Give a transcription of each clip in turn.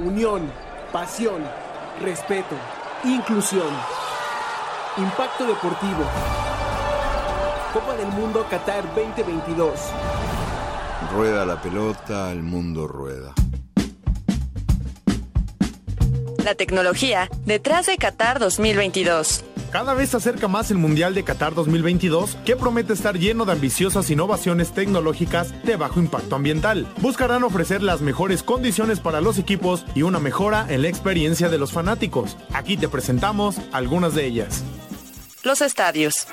Unión, pasión, respeto, inclusión. Impacto deportivo. Copa del Mundo Qatar 2022. Rueda la pelota, el mundo rueda. La tecnología detrás de Qatar 2022. Cada vez se acerca más el Mundial de Qatar 2022, que promete estar lleno de ambiciosas innovaciones tecnológicas de bajo impacto ambiental. Buscarán ofrecer las mejores condiciones para los equipos y una mejora en la experiencia de los fanáticos. Aquí te presentamos algunas de ellas. Los estadios.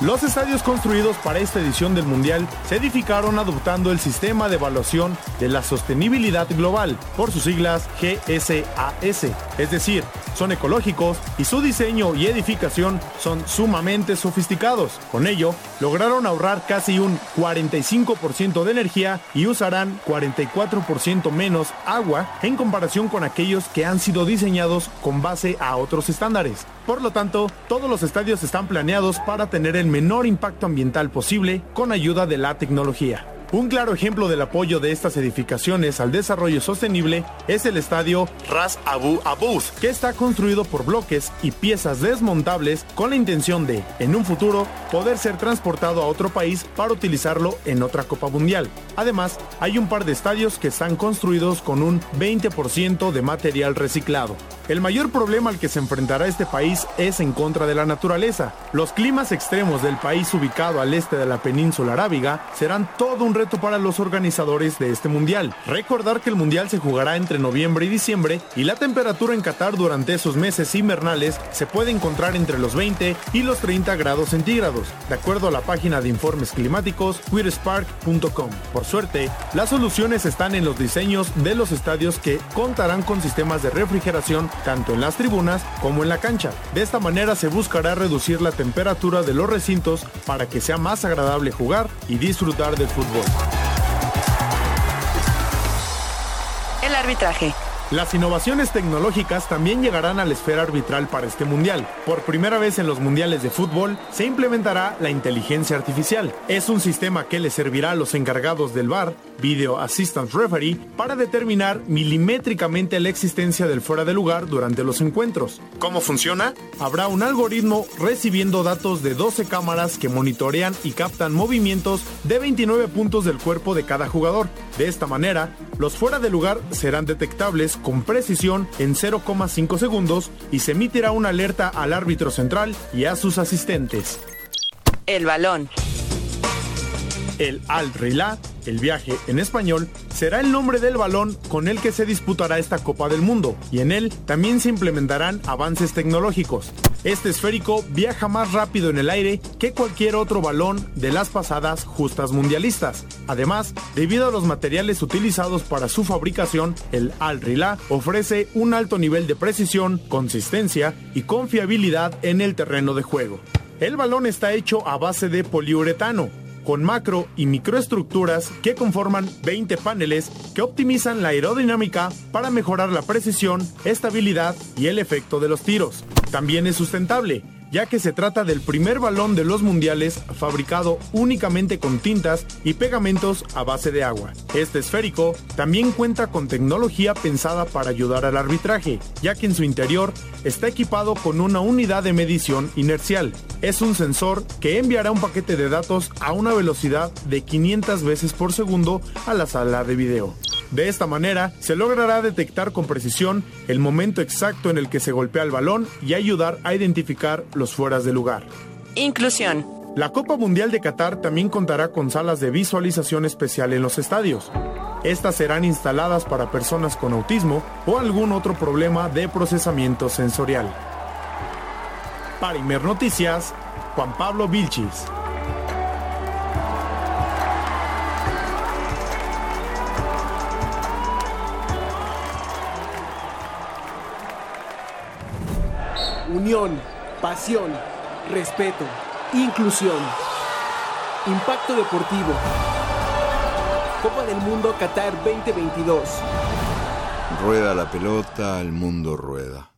Los estadios construidos para esta edición del Mundial se edificaron adoptando el sistema de evaluación de la sostenibilidad global, por sus siglas GSAS, es decir, son ecológicos y su diseño y edificación son sumamente sofisticados. Con ello, lograron ahorrar casi un 45% de energía y usarán 44% menos agua en comparación con aquellos que han sido diseñados con base a otros estándares. Por lo tanto, todos los estadios están planeados para tener el menor impacto ambiental posible con ayuda de la tecnología. Un claro ejemplo del apoyo de estas edificaciones al desarrollo sostenible es el estadio Ras Abu Abous, que está construido por bloques y piezas desmontables con la intención de, en un futuro, poder ser transportado a otro país para utilizarlo en otra Copa Mundial. Además, hay un par de estadios que están construidos con un 20% de material reciclado. El mayor problema al que se enfrentará este país es en contra de la naturaleza. Los climas extremos del país ubicado al este de la península arábiga serán todo un reto para los organizadores de este mundial. Recordar que el mundial se jugará entre noviembre y diciembre y la temperatura en Qatar durante esos meses invernales se puede encontrar entre los 20 y los 30 grados centígrados, de acuerdo a la página de informes climáticos weirspark.com. Por suerte, las soluciones están en los diseños de los estadios que contarán con sistemas de refrigeración tanto en las tribunas como en la cancha. De esta manera se buscará reducir la temperatura de los recintos para que sea más agradable jugar y disfrutar del fútbol. El arbitraje. Las innovaciones tecnológicas también llegarán a la esfera arbitral para este mundial. Por primera vez en los mundiales de fútbol se implementará la inteligencia artificial. Es un sistema que le servirá a los encargados del VAR, Video Assistant Referee, para determinar milimétricamente la existencia del fuera de lugar durante los encuentros. ¿Cómo funciona? Habrá un algoritmo recibiendo datos de 12 cámaras que monitorean y captan movimientos de 29 puntos del cuerpo de cada jugador. De esta manera, los fuera de lugar serán detectables con precisión en 0,5 segundos y se emitirá una alerta al árbitro central y a sus asistentes. El balón. El Al Rila, el viaje en español, será el nombre del balón con el que se disputará esta Copa del Mundo y en él también se implementarán avances tecnológicos. Este esférico viaja más rápido en el aire que cualquier otro balón de las pasadas justas mundialistas. Además, debido a los materiales utilizados para su fabricación, el Al Rila ofrece un alto nivel de precisión, consistencia y confiabilidad en el terreno de juego. El balón está hecho a base de poliuretano, con macro y microestructuras que conforman 20 paneles que optimizan la aerodinámica para mejorar la precisión, estabilidad y el efecto de los tiros. También es sustentable, ya que se trata del primer balón de los mundiales fabricado únicamente con tintas y pegamentos a base de agua. Este esférico también cuenta con tecnología pensada para ayudar al arbitraje, ya que en su interior está equipado con una unidad de medición inercial. Es un sensor que enviará un paquete de datos a una velocidad de 500 veces por segundo a la sala de video. De esta manera, se logrará detectar con precisión el momento exacto en el que se golpea el balón y ayudar a identificar los fueras de lugar. Inclusión. La Copa Mundial de Qatar también contará con salas de visualización especial en los estadios. Estas serán instaladas para personas con autismo o algún otro problema de procesamiento sensorial. Para Imer Noticias, Juan Pablo Vilchis. Unión, pasión, respeto, inclusión. Impacto deportivo. Copa del Mundo Qatar 2022. Rueda la pelota, el mundo rueda.